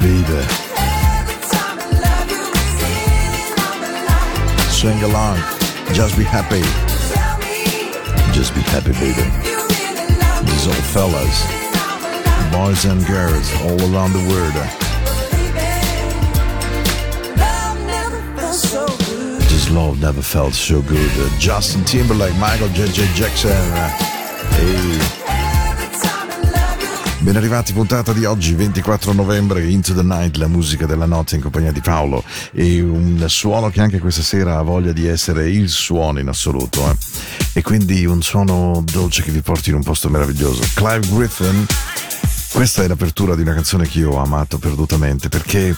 life. sing along. Just be happy. Just be happy, baby. These old fellas, boys and girls all around the world. baby. Good. This love never felt so good. Uh, Justin Timberlake, Michael J.J. Jackson. Ehi. Every Ben arrivati, puntata di oggi, 24 novembre, Into the Night, la musica della notte in compagnia di Paolo. E un suono che anche questa sera ha voglia di essere il suono in assoluto. eh. E quindi un suono dolce che vi porti in un posto meraviglioso. Clive Griffin, questa è l'apertura di una canzone che io ho amato perdutamente perché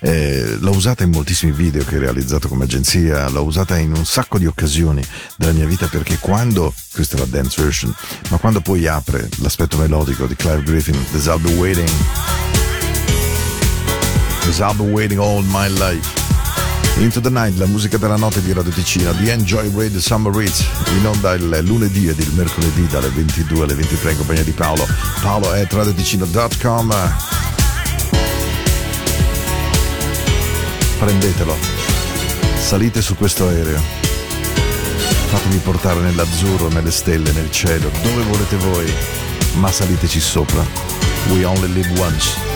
eh, l'ho usata in moltissimi video che ho realizzato come agenzia, l'ho usata in un sacco di occasioni della mia vita perché quando, questa è la dance version, ma quando poi apre l'aspetto melodico di Clive Griffin, There's I'll be waiting, There's I'll be waiting all my life. Into the Night, la musica della notte di Radio Ticino, di Enjoy Radio Summer Ritz, in onda il lunedì ed il mercoledì dalle 22 alle 23 in compagnia di Paolo. Paolo è radioticino.com. Prendetelo, salite su questo aereo, fatemi portare nell'azzurro, nelle stelle, nel cielo, dove volete voi, ma saliteci sopra. We only live once.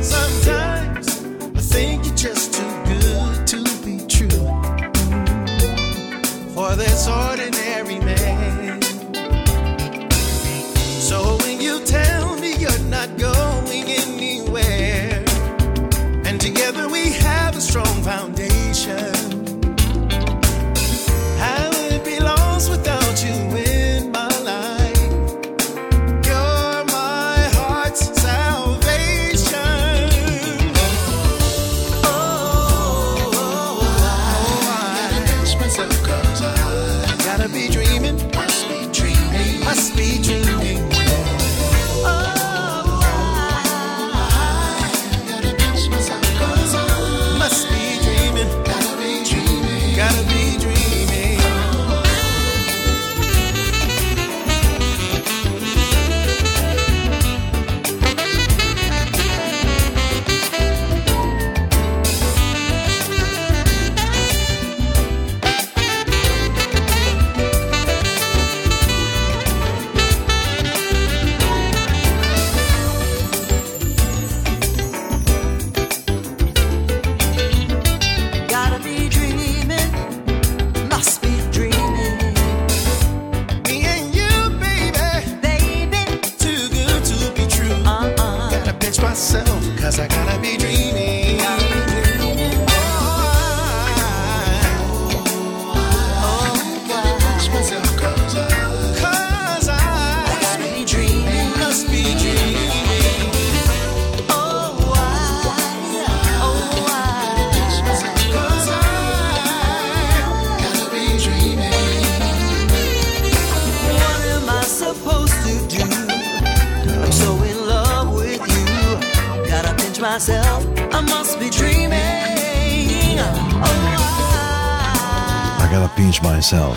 Sometimes I think you're just too good to be true for this ordinary man. Pinch myself.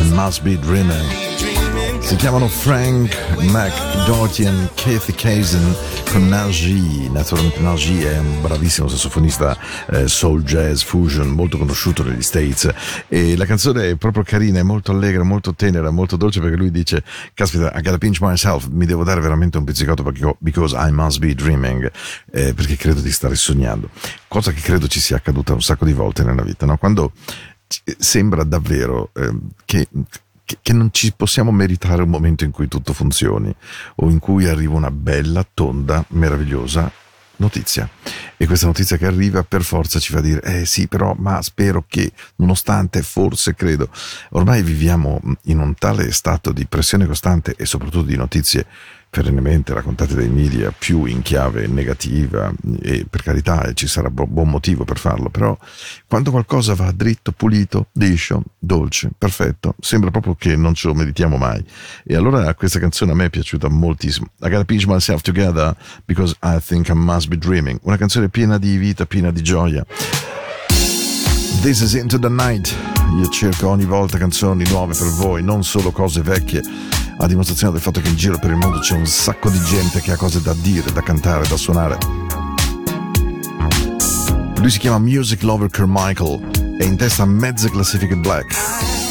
I must be dreaming. Si chiamano Frank McDoherty e Kathy Kazin Nagy. Naturalmente Nagy è un bravissimo sassofonista eh, soul jazz fusion molto conosciuto negli States e la canzone è proprio carina, è molto allegra, molto tenera, molto dolce perché lui dice caspita I gotta pinch myself, mi devo dare veramente un pizzicato perché- because I must be dreaming eh, perché credo di stare sognando. Cosa che credo ci sia accaduta un sacco di volte nella vita, no? Quando sembra davvero eh, che, che- non ci possiamo meritare un momento in cui tutto funzioni o in cui arriva una bella, tonda, meravigliosa notizia. E questa notizia che arriva per forza ci fa dire, eh sì, però, ma spero che, nonostante, forse, credo, ormai viviamo in un tale stato di pressione costante e soprattutto di notizie perennemente raccontate dai media più in chiave negativa e per carità ci sarà buon motivo per farlo, però quando qualcosa va dritto, pulito, liscio, dolce, perfetto, sembra proprio che non ce lo meritiamo mai. E allora questa canzone a me è piaciuta moltissimo. I gotta pinch myself together because I think I must be dreaming. Una canzone piena di vita, piena di gioia. This is Into the Night. Io cerco ogni volta canzoni nuove per voi, non solo cose vecchie a dimostrazione del fatto che in giro per il mondo c'è un sacco di gente che ha cose da dire, da cantare, da suonare. Lui si chiama Music Lover Carmichael e in testa mezze classifiche black.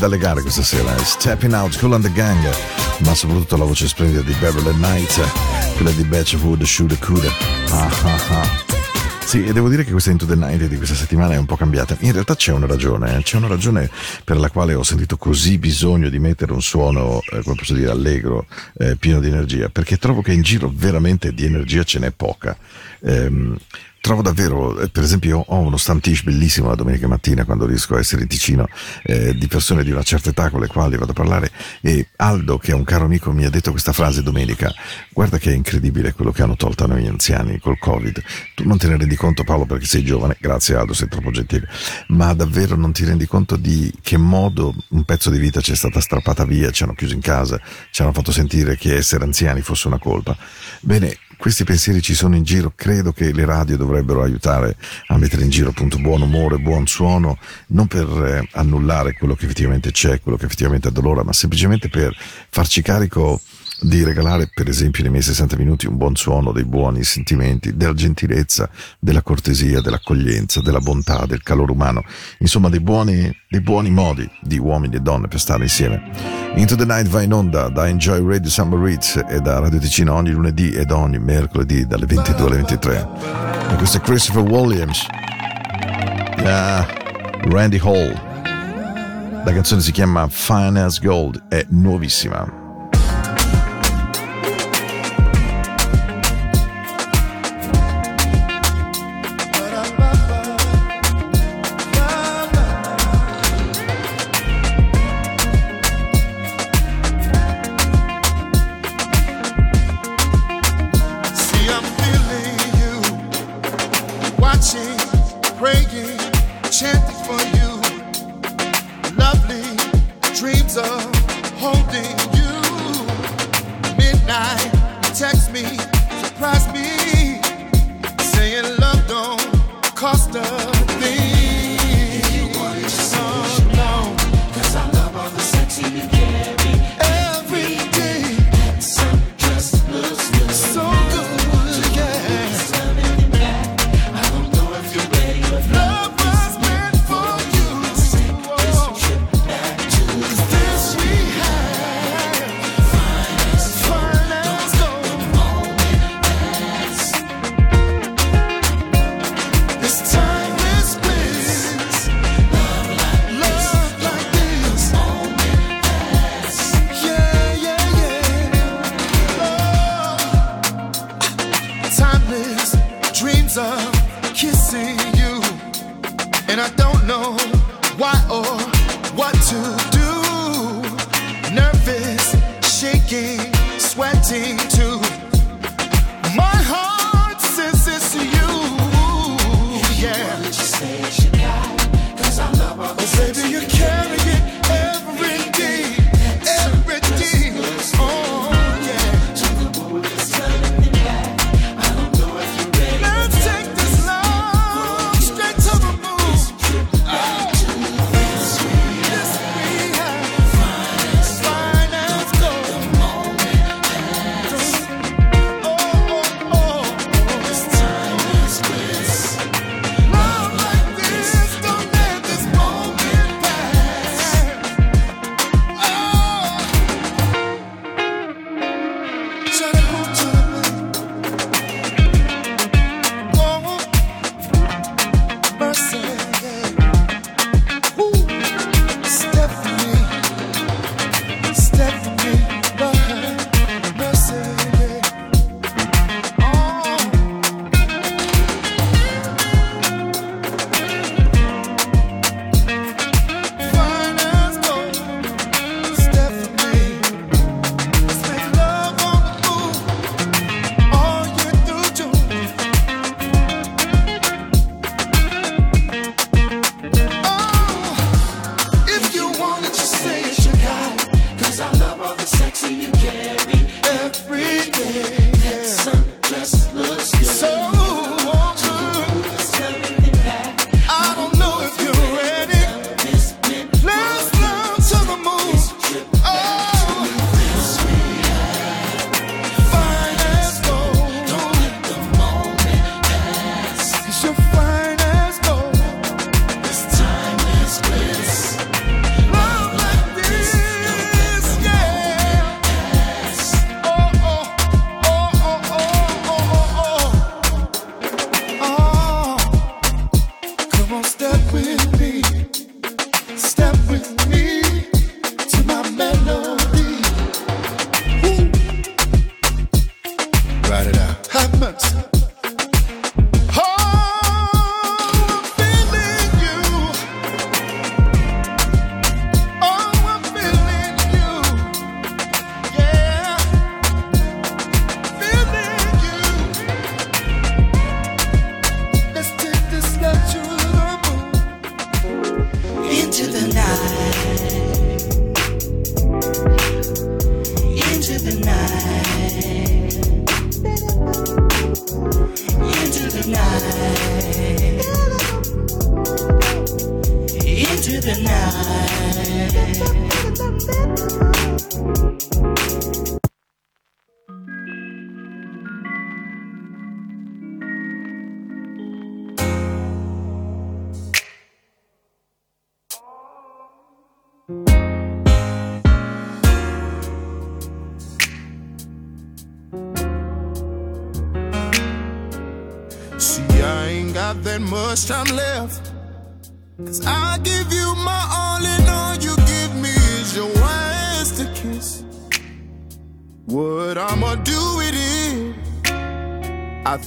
Dalle gare questa sera. Stepping Out, Cool and the Gang, ma soprattutto la voce splendida di Beverly Knight, quella di Batch of Wood, Shoot Could. Ah, ah, ah. Sì, e devo dire che questa Into the Night di questa settimana è un po' cambiata. In realtà c'è una ragione, eh. c'è una ragione per la quale ho sentito così bisogno di mettere un suono, eh, come posso dire, allegro, eh, pieno di energia, perché trovo che in giro veramente di energia ce n'è poca. Ehm, Trovo davvero, eh, per esempio, io ho uno stantish bellissimo la domenica mattina quando riesco a essere in Ticino eh, di persone di una certa età con le quali vado a parlare e Aldo, che è un caro amico, mi ha detto questa frase domenica, guarda che è incredibile quello che hanno tolto a noi anziani col Covid. Tu non te ne rendi conto Paolo perché sei giovane, grazie Aldo, sei troppo gentile, ma davvero non ti rendi conto di che modo un pezzo di vita ci è stata strappata via, ci hanno chiuso in casa, ci hanno fatto sentire che essere anziani fosse una colpa. Bene, questi pensieri ci sono in giro, credo che le radio dovrebbero aiutare a mettere in giro appunto buon umore, buon suono, non per eh, annullare quello che effettivamente c'è, quello che effettivamente addolora, ma semplicemente per farci carico di regalare per esempio nei miei 60 minuti un buon suono, dei buoni sentimenti, della gentilezza, della cortesia, dell'accoglienza, della bontà, del calore umano, insomma dei buoni, dei buoni modi di uomini e donne per stare insieme. Into the Night va in onda da Enjoy Radio Summer Reach e da Radio Ticino ogni lunedì ed ogni mercoledì dalle 22 alle 23. E questo è Christopher Williams. Yeah, Randy Hall. La canzone si chiama as Gold, è nuovissima. Watching, praying, chanting for you. Lovely dreams of holding you. Midnight, text me, surprise me, saying love don't cost a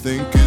think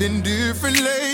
in different lanes.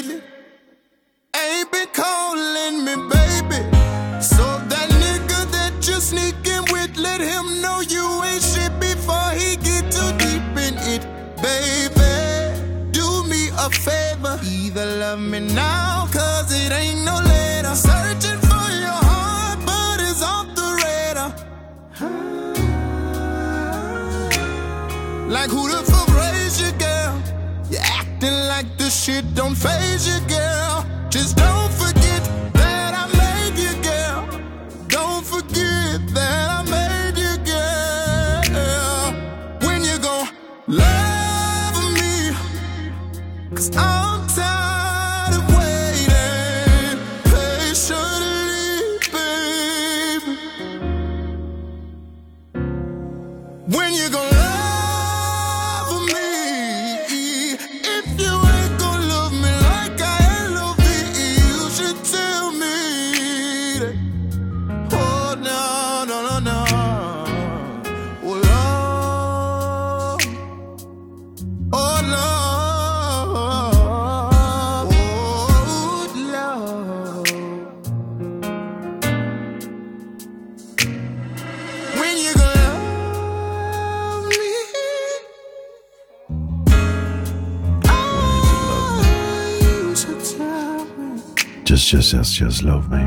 just just love me.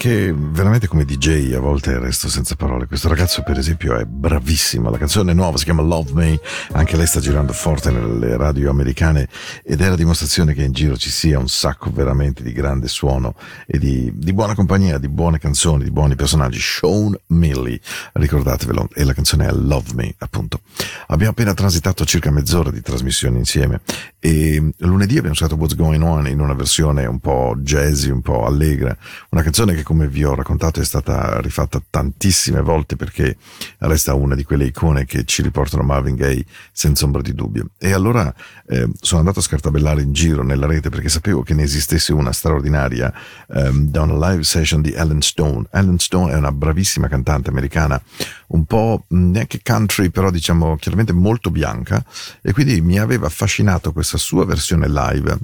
Perché veramente come DJ a volte resto senza parole. Questo ragazzo, per esempio, è bravissimo. La canzone nuova si chiama Love Me. Anche lei sta girando forte nelle radio americane ed è la dimostrazione che in giro ci sia un sacco veramente di grande suono e di, di buona compagnia, di buone canzoni, di buoni personaggi. Sean Millie, ricordatevelo, e la canzone è Love Me, appunto. Abbiamo appena transitato circa mezz'ora di trasmissione insieme e lunedì abbiamo usato What's Going On in una versione un po' jazzy, un po' allegra, una canzone che come vi ho raccontato è stata rifatta tantissime volte perché resta una di quelle icone che ci riportano Marvin Gaye senza ombra di dubbio. E allora eh, sono andato a scartabellare in giro nella rete perché sapevo che ne esistesse una straordinaria ehm, da una live session di Ellen Stone. Ellen Stone è una bravissima cantante americana, un po' mh, neanche country, però diciamo chiaramente molto bianca e quindi mi aveva affascinato questa sua versione live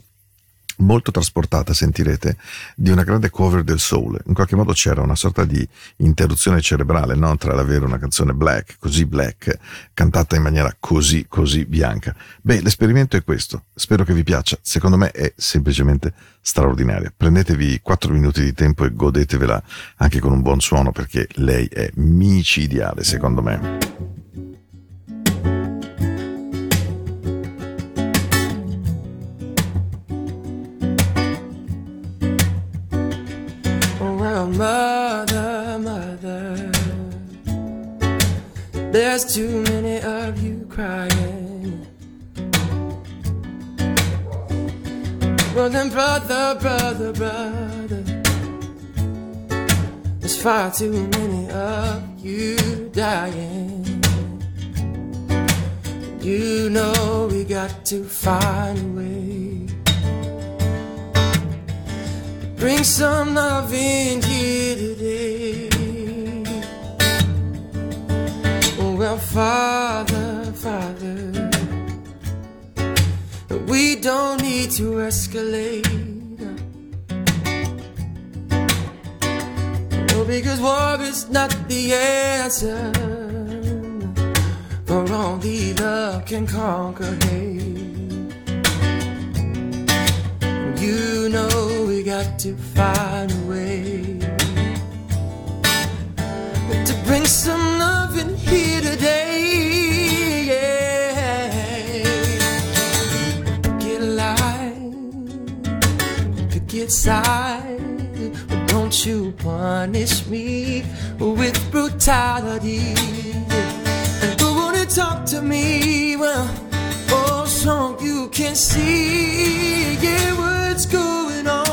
molto trasportata, sentirete, di una grande cover del soul. In qualche modo c'era una sorta di interruzione cerebrale, no? Tra l'avere una canzone black, così black, cantata in maniera così, così bianca. Beh, l'esperimento è questo. Spero che vi piaccia. Secondo me è semplicemente straordinaria. Prendetevi 4 minuti di tempo e godetevela anche con un buon suono perché lei è micidiale, secondo me. Mother, mother, there's too many of you crying. Well, then, brother, brother, brother, there's far too many of you dying. You know we got to find a way. Bring some love in here today. Oh Well, Father, Father, we don't need to escalate. No, because war is not the answer. For only love can conquer hate. You know we got to find a way to bring some love in here today. Yeah. Get alive, get side, but don't you punish me with brutality. Who wanna talk to me? Well, you can't see, yeah, what's going on.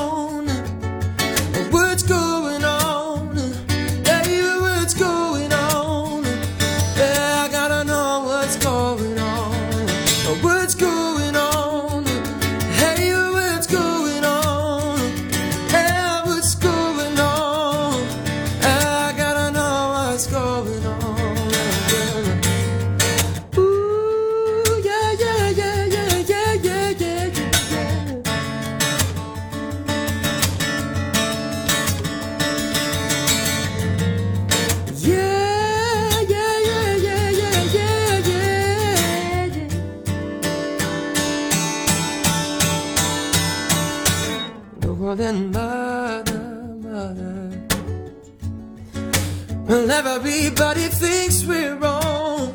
Well, everybody thinks we're wrong.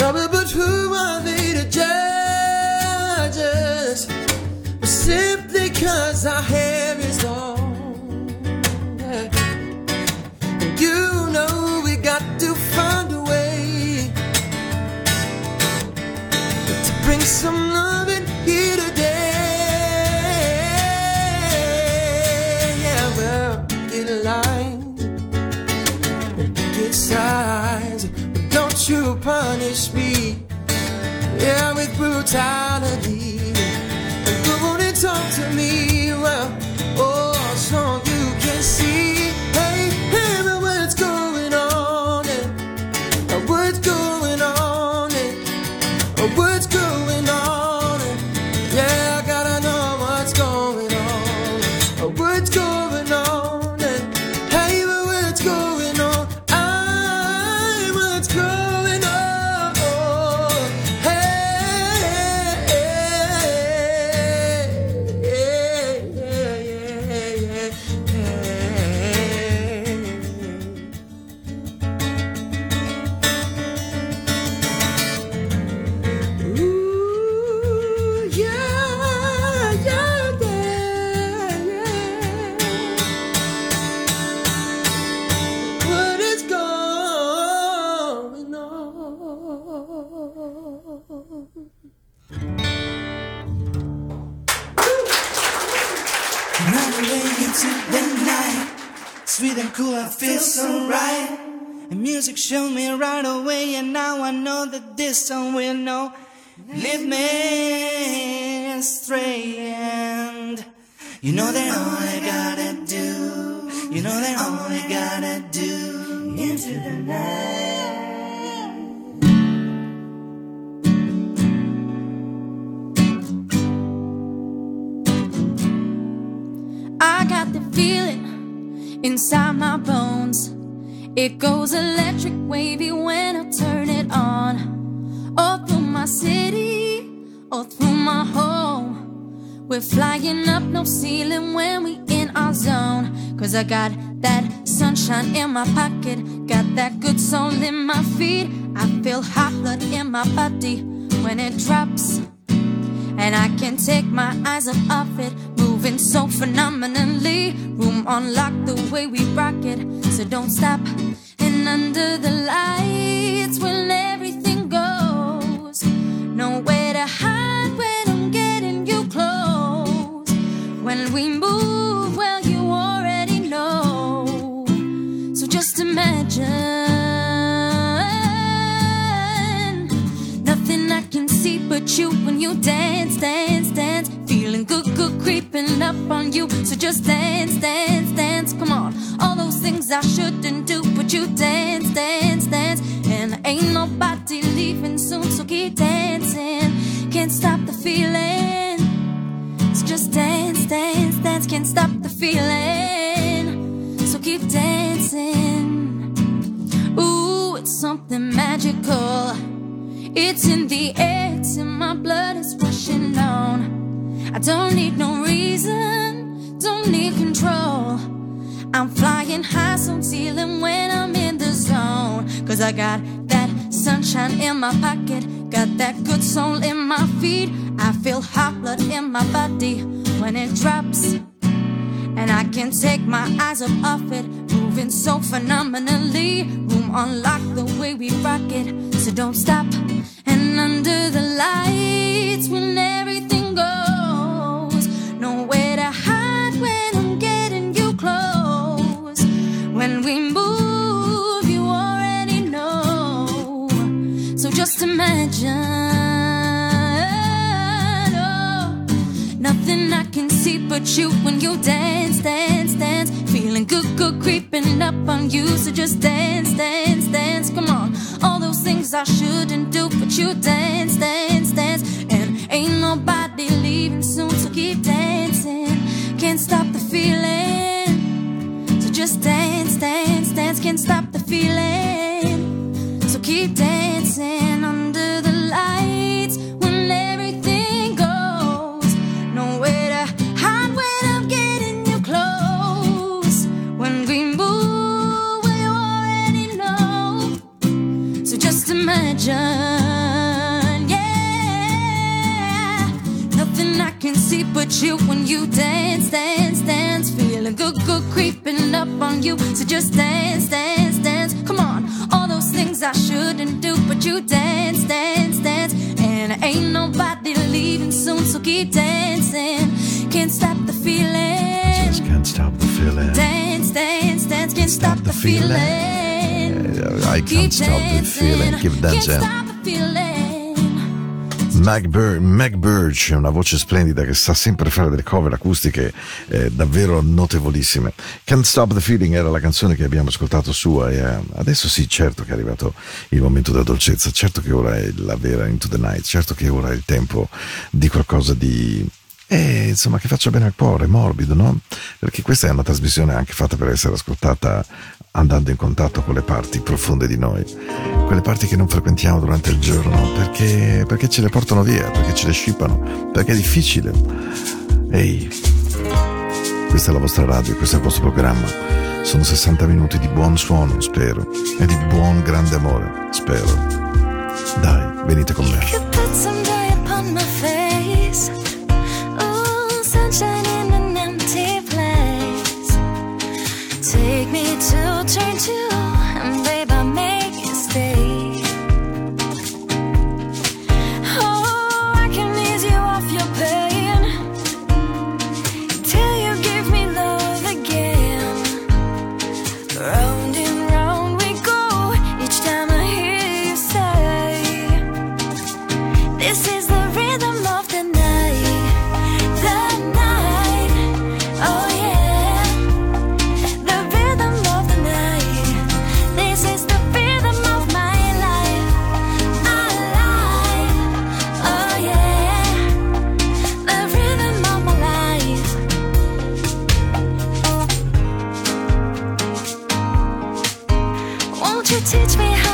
No, but who are they to judge us? Simply cause our hair is long. Brutality. Right. The music showed me right away, and now I know that this song will know. Lead me astray, and you know that all I gotta do, you know that all I gotta do into the night. I got the feeling inside my bones. It goes electric wavy when I turn it on. All through my city, all through my home. We're flying up, no ceiling when we in our zone. Cause I got that sunshine in my pocket, got that good soul in my feet. I feel hot blood in my body when it drops. And I can't take my eyes off it, moving so phenomenally. Room on lock the way we rock it, so don't stop. And under the lights, when everything goes, nowhere to hide when I'm getting you close. When we move, well, you already know. So just imagine but you when you dance, dance, dance. Feeling good, good, creeping up on you. So just dance, dance, dance. Come on, all those things I shouldn't do, but you dance, dance, dance. And ain't nobody leaving soon, so keep dancing. Can't stop the feeling. So just dance, dance. dance, can't stop the feeling. So keep dancing. Ooh, it's something magical. It's in the air, I don't need no reason, don't need control. I'm flying high, so ceiling when I'm in the zone. Cause I got that sunshine in my pocket, got that good soul in my feet. I feel hot blood in my body when it drops. And I can't take my eyes up off it, moving so phenomenally. Room unlocked the way we rock it, so don't stop. And under the lights, when everything nothing I can see but you when you dance, dance, dance. Feeling good, good, creeping up on you. So just dance, dance, dance. Come on, all those things I shouldn't do, but you dance, dance, dance. And ain't nobody leaving soon, so keep dancing. Can't stop the feeling. So just dance, dance, dance. Can't stop the feeling. So keep dancing but you when you dance, dance, dance. Feeling good, good, creeping up on you. So just dance, dance, dance. Come on, all those things I shouldn't do, but you dance, dance, dance. And ain't nobody leaving soon, so keep dancing. Can't stop the feeling. Just can't stop the feeling. Dance, dance, dance. Can't stop the feeling. I can't stop the feeling. Keep dancing. Meg Birch è una voce splendida che sa sempre fare delle cover acustiche eh, davvero notevolissime. Can't Stop the Feeling era la canzone che abbiamo ascoltato sua e eh, adesso sì, certo che è arrivato il momento della dolcezza, certo che ora è la vera Into the Night, certo che ora è il tempo di qualcosa di... Eh, insomma, che faccia bene al cuore, morbido, no? Perché questa è una trasmissione anche fatta per essere ascoltata andando in contatto con le parti profonde di noi, quelle parti che non frequentiamo durante il giorno, perché, perché ce le portano via, perché ce le scippano, perché è difficile. Ehi, questa è la vostra radio, questo è il vostro programma. Sono 60 minuti di buon suono, spero, e di buon grande amore, spero. Dai, venite con me. You teach me how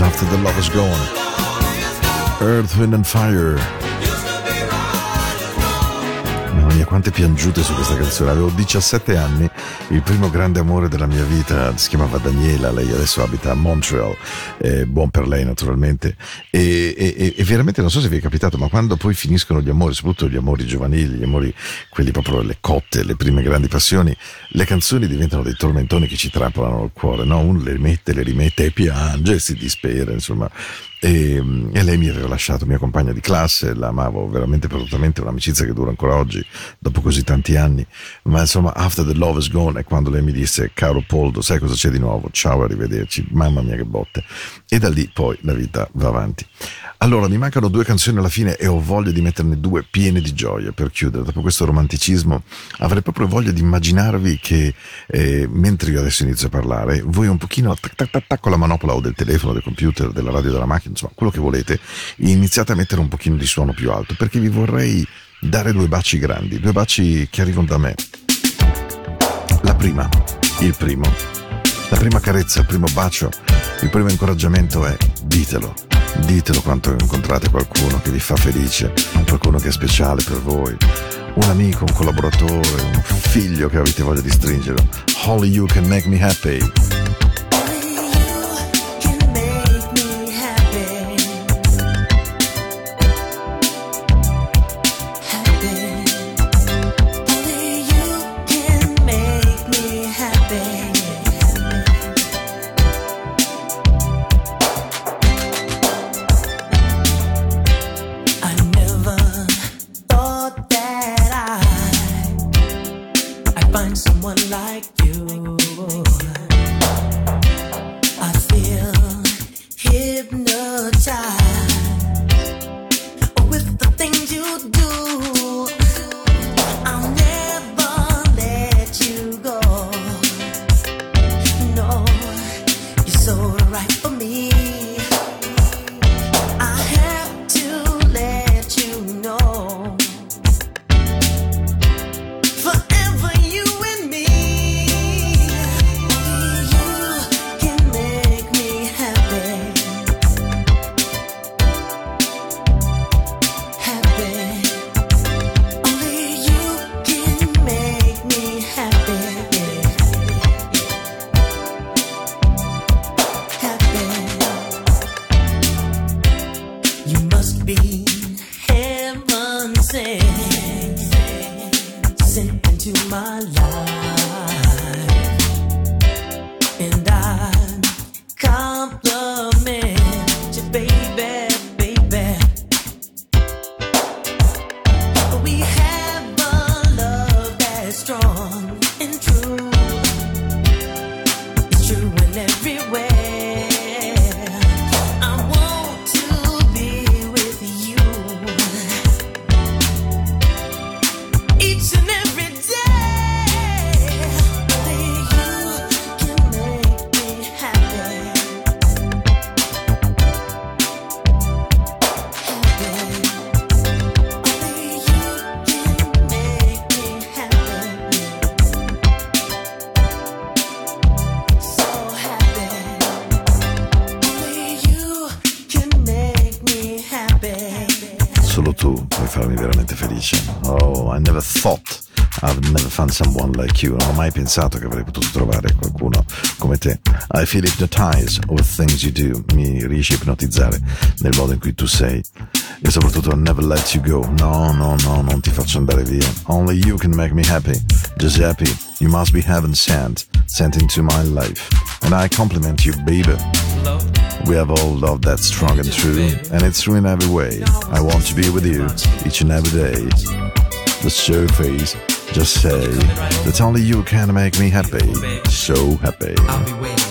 after the love is gone. Earth, Wind and Fire. Mamma mia, quante piangute su questa canzone. Avevo 17 anni il primo grande amore della mia vita si chiamava Daniela, lei adesso abita a Montreal, eh, buon per lei naturalmente, e, e, e, veramente non so se vi è capitato, ma quando poi finiscono gli amori, soprattutto gli amori giovanili, gli amori, quelli proprio le cotte, le prime grandi passioni, le canzoni diventano dei tormentoni che ci trappolano il cuore, no? uno le mette, le rimette e piange, si dispera, insomma e, mm, e lei mi aveva lasciato mia compagna di classe, la amavo veramente perdutamente, un'amicizia che dura ancora oggi, dopo così tanti anni, ma insomma After the Love is Gone è quando lei mi disse caro Poldo, sai cosa c'è di nuovo? Ciao, arrivederci, mamma mia che botte. E da lì poi la vita va avanti. Allora, mi mancano due canzoni alla fine e ho voglia di metterne due piene di gioia per chiudere. Dopo questo romanticismo avrei proprio voglia di immaginarvi che eh, mentre io adesso inizio a parlare, voi un pochino tac, tac, tac, con la manopola o del telefono, del computer, della radio, della macchina, insomma, quello che volete, iniziate a mettere un pochino di suono più alto perché vi vorrei dare due baci grandi, due baci che arrivano da me. La prima, il primo, la prima carezza, il primo bacio, il primo incoraggiamento è ditelo. Ditelo quanto incontrate qualcuno che vi fa felice, qualcuno che è speciale per voi, un amico, un collaboratore, un figlio che avete voglia di stringere. Only you can make me happy. Found someone like you. Non ho mai pensato che avrei potuto trovare qualcuno come te. I feel hypnotized over things you do. Mi riesci a ipnotizzare nel modo in cui tu sei. E soprattutto never let you go. No, no, no, non ti faccio andare via. Only you can make me happy. Giuseppe, you must be heaven sent, sent into my life. And I compliment you, baby. We have all love that's strong and true, and it's true in every way. I want to be with you each and every day. The surface, just say that only you can make me happy. So happy.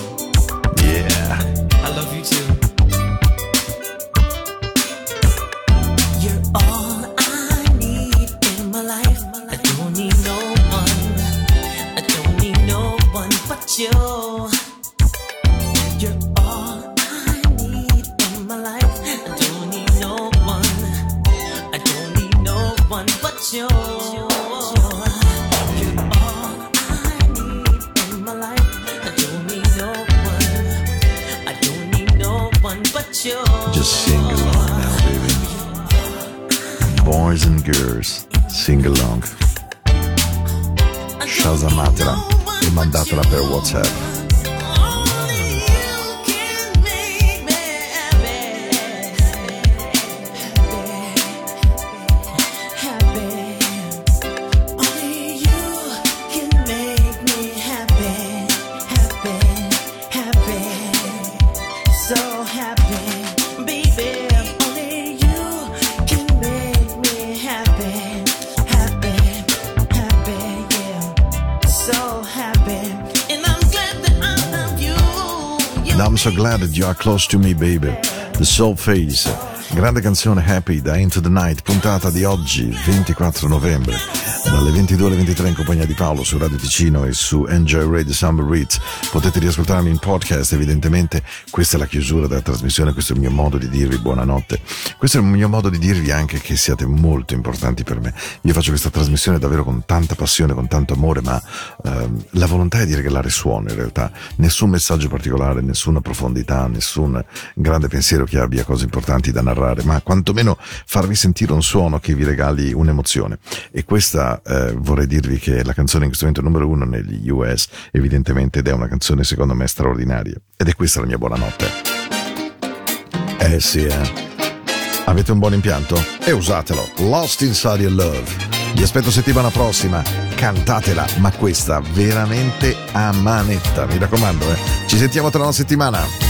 So glad that you are close to me, baby. The Soul Face. Grande canzone Happy da Into the Night, puntata di oggi, 24 novembre, dalle 22 alle 23 in compagnia di Paolo su Radio Ticino e su Enjoy Radio Summer Reads. Potete riascoltarmi in podcast, evidentemente questa è la chiusura della trasmissione, questo è il mio modo di dirvi buonanotte. Questo è il mio modo di dirvi anche che siate molto importanti per me. Io faccio questa trasmissione davvero con tanta passione, con tanto amore, ma ehm, la volontà è di regalare suono in realtà. Nessun messaggio particolare, nessuna profondità, nessun grande pensiero che abbia cose importanti da narrare ma quantomeno farvi sentire un suono che vi regali un'emozione. E questa eh, vorrei dirvi che è la canzone in questo momento numero uno negli US, evidentemente, ed è una canzone secondo me straordinaria. Ed è questa la mia buonanotte. Eh sì, eh. Avete un buon impianto? E usatelo. Lost Inside Your Love. Vi aspetto settimana prossima. Cantatela, ma questa veramente a manetta. Mi raccomando, eh. Ci sentiamo tra una settimana.